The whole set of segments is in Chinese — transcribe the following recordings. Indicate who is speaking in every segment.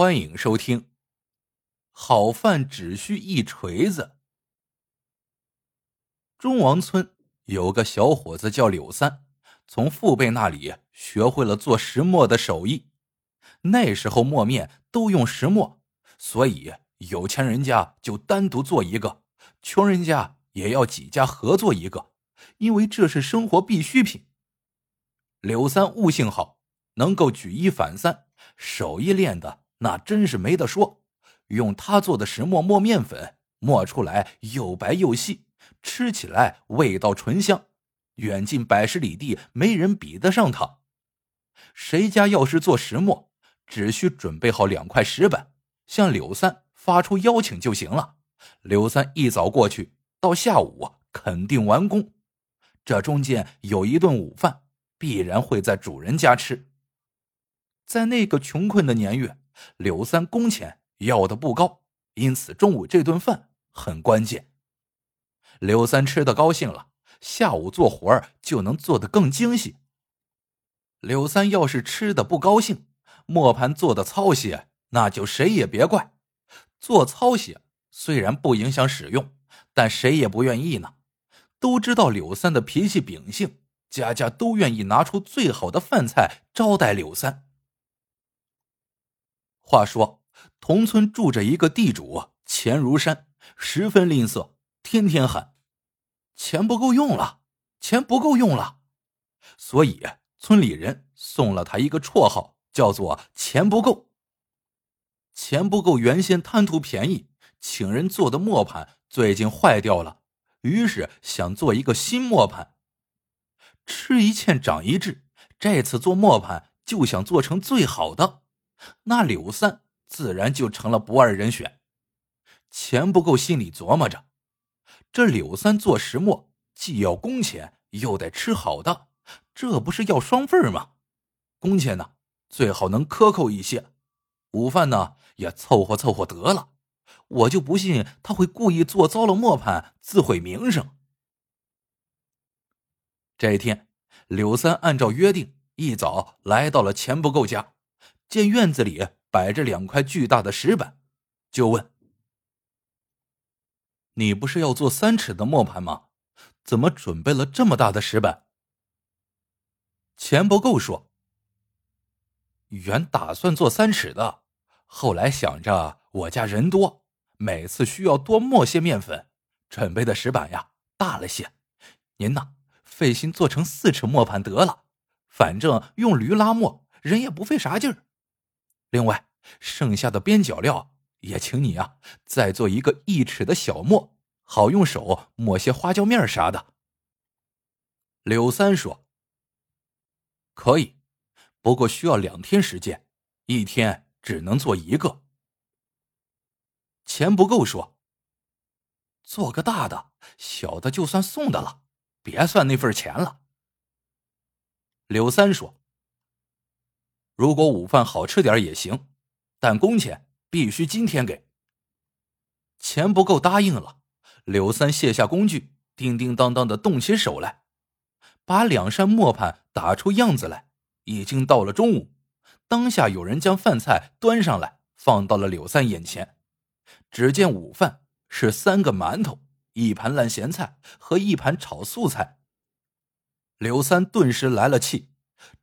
Speaker 1: 欢迎收听。好饭只需一锤子。中王村有个小伙子叫柳三，从父辈那里学会了做石磨的手艺。那时候磨面都用石磨，所以有钱人家就单独做一个，穷人家也要几家合作一个，因为这是生活必需品。柳三悟性好，能够举一反三，手艺练的那真是没得说。用他做的石磨磨面粉，磨出来又白又细，吃起来味道醇香，远近百十里地没人比得上他。谁家要是做石磨，只需准备好两块石板，向柳三发出邀请就行了。柳三一早过去，到下午肯定完工。这中间有一顿午饭，必然会在主人家吃。在那个穷困的年月，柳三工钱。要的不高，因此中午这顿饭很关键。刘三吃的高兴了，下午做活儿就能做得更精细。刘三要是吃的不高兴，磨盘做的糙些，那就谁也别怪。做糙些虽然不影响使用，但谁也不愿意呢。都知道柳三的脾气秉性，家家都愿意拿出最好的饭菜招待柳三。话说。同村住着一个地主，钱如山，十分吝啬，天天喊：“钱不够用了，钱不够用了。”所以村里人送了他一个绰号，叫做“钱不够”。钱不够原先贪图便宜，请人做的磨盘最近坏掉了，于是想做一个新磨盘。吃一堑长一智，这次做磨盘就想做成最好的。那柳三。自然就成了不二人选。钱不够，心里琢磨着：这柳三做石磨，既要工钱，又得吃好的，这不是要双份吗？工钱呢，最好能克扣一些；午饭呢，也凑合凑合得了。我就不信他会故意做糟了磨盘，自毁名声。这一天，柳三按照约定，一早来到了钱不够家，见院子里。摆着两块巨大的石板，就问：“你不是要做三尺的磨盘吗？怎么准备了这么大的石板？”钱不够说：“原打算做三尺的，后来想着我家人多，每次需要多磨些面粉，准备的石板呀大了些。您呢，费心做成四尺磨盘得了，反正用驴拉磨，人也不费啥劲儿。”另外，剩下的边角料也请你啊，再做一个一尺的小磨，好用手抹些花椒面啥的。柳三说：“可以，不过需要两天时间，一天只能做一个。”钱不够说：“做个大的，小的就算送的了，别算那份钱了。”柳三说。如果午饭好吃点也行，但工钱必须今天给。钱不够，答应了。柳三卸下工具，叮叮当当的动起手来，把两扇磨盘打出样子来。已经到了中午，当下有人将饭菜端上来，放到了柳三眼前。只见午饭是三个馒头、一盘烂咸菜和一盘炒素菜。柳三顿时来了气。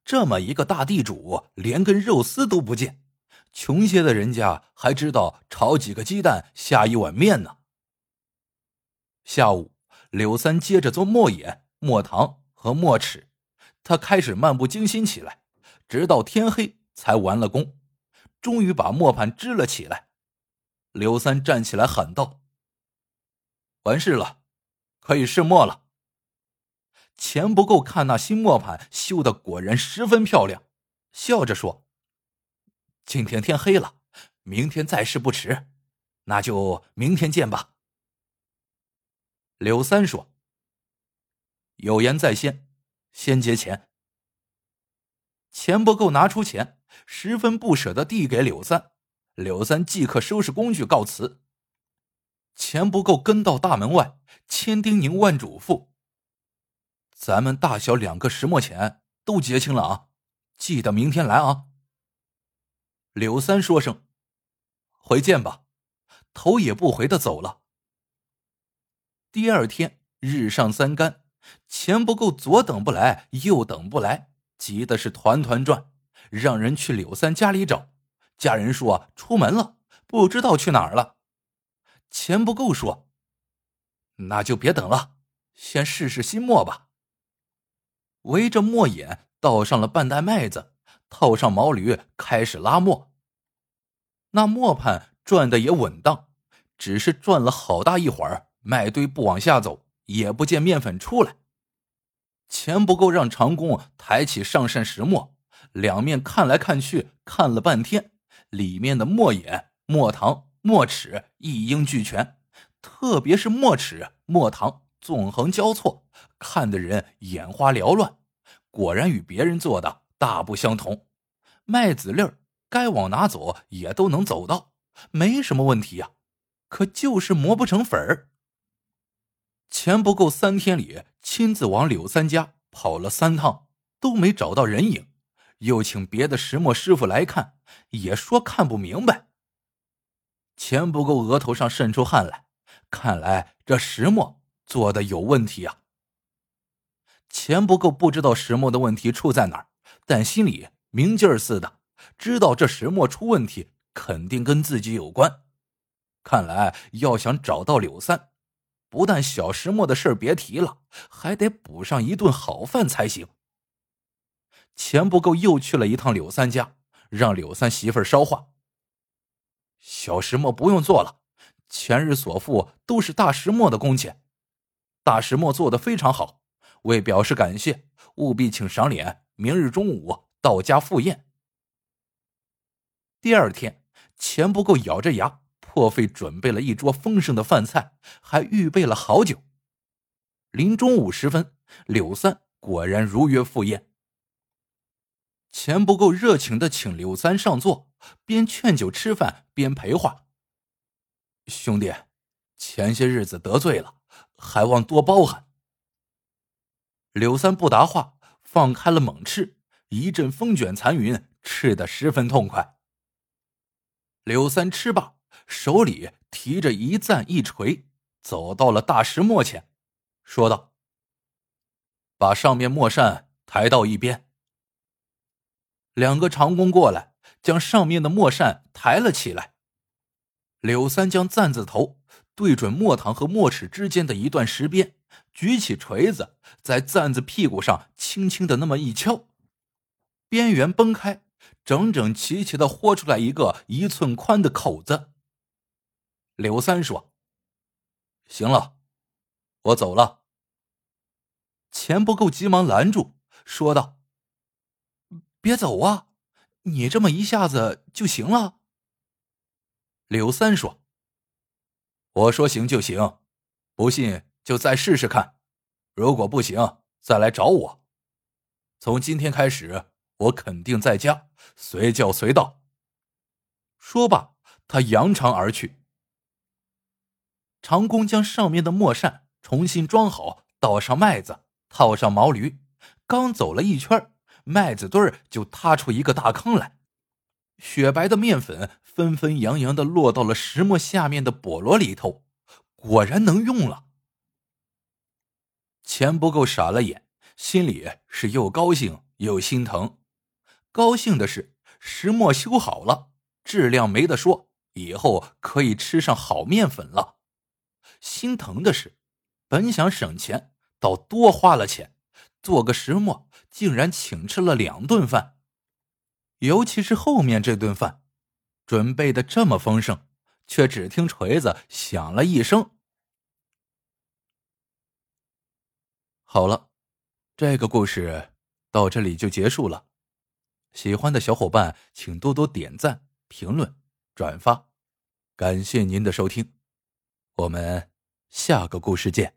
Speaker 1: 这么一个大地主，连根肉丝都不见，穷些的人家还知道炒几个鸡蛋下一碗面呢。下午，柳三接着做磨眼、磨糖和磨齿，他开始漫不经心起来，直到天黑才完了工，终于把磨盘支了起来。柳三站起来喊道：“完事了，可以试磨了。”钱不够看那新磨盘修的果然十分漂亮，笑着说：“今天天黑了，明天再试不迟，那就明天见吧。”柳三说：“有言在先，先结钱。”钱不够拿出钱，十分不舍的递给柳三，柳三即刻收拾工具告辞。钱不够跟到大门外，千叮咛万嘱咐。咱们大小两个石磨钱都结清了啊，记得明天来啊。柳三说声回见吧，头也不回的走了。第二天日上三竿，钱不够，左等不来，右等不来，急的是团团转，让人去柳三家里找。家人说出门了，不知道去哪儿了。钱不够，说：“那就别等了，先试试新磨吧。”围着磨眼倒上了半袋麦子，套上毛驴，开始拉磨。那磨盘转的也稳当，只是转了好大一会儿，麦堆不往下走，也不见面粉出来。钱不够，让长工抬起上扇石磨，两面看来看去，看了半天，里面的磨眼、磨糖、磨齿一应俱全，特别是磨齿、磨糖纵横交错，看的人眼花缭乱。果然与别人做的大不相同，麦子粒儿。该往哪走也都能走到，没什么问题呀。可就是磨不成粉儿。钱不够，三天里亲自往柳三家跑了三趟，都没找到人影。又请别的石磨师傅来看，也说看不明白。钱不够，额头上渗出汗来，看来这石磨做的有问题呀。钱不够，不知道石墨的问题出在哪儿，但心里明镜儿似的。知道这石墨出问题，肯定跟自己有关。看来要想找到柳三，不但小石墨的事别提了，还得补上一顿好饭才行。钱不够，又去了一趟柳三家，让柳三媳妇捎话：小石墨不用做了，前日所付都是大石墨的工钱。大石墨做的非常好，为表示感谢，务必请赏脸，明日中午到家赴宴。第二天，钱不够，咬着牙破费准备了一桌丰盛的饭菜，还预备了好酒。临中午时分，柳三果然如约赴宴。钱不够，热情的请柳三上座，边劝酒吃饭边陪话：“兄弟，前些日子得罪了，还望多包涵。”柳三不答话，放开了猛吃，一阵风卷残云，吃得十分痛快。柳三吃罢，手里提着一赞一锤，走到了大石磨前，说道：“把上面磨扇抬到一边。”两个长工过来，将上面的磨扇抬了起来。柳三将赞字头对准磨堂和磨齿之间的一段石边，举起锤子，在赞子屁股上轻轻的那么一敲，边缘崩开。整整齐齐的豁出来一个一寸宽的口子。刘三说：“行了，我走了。”钱不够，急忙拦住，说道：“别走啊，你这么一下子就行了。”刘三说：“我说行就行，不信就再试试看，如果不行再来找我。从今天开始。”我肯定在家，随叫随到。说罢，他扬长而去。长工将上面的磨扇重新装好，倒上麦子，套上毛驴，刚走了一圈，麦子堆儿就塌出一个大坑来，雪白的面粉纷纷扬扬的落到了石磨下面的笸箩里头，果然能用了。钱不够，傻了眼，心里是又高兴又心疼。高兴的是，石磨修好了，质量没得说，以后可以吃上好面粉了。心疼的是，本想省钱，倒多花了钱，做个石磨竟然请吃了两顿饭。尤其是后面这顿饭，准备的这么丰盛，却只听锤子响了一声。好了，这个故事到这里就结束了。喜欢的小伙伴，请多多点赞、评论、转发，感谢您的收听，我们下个故事见。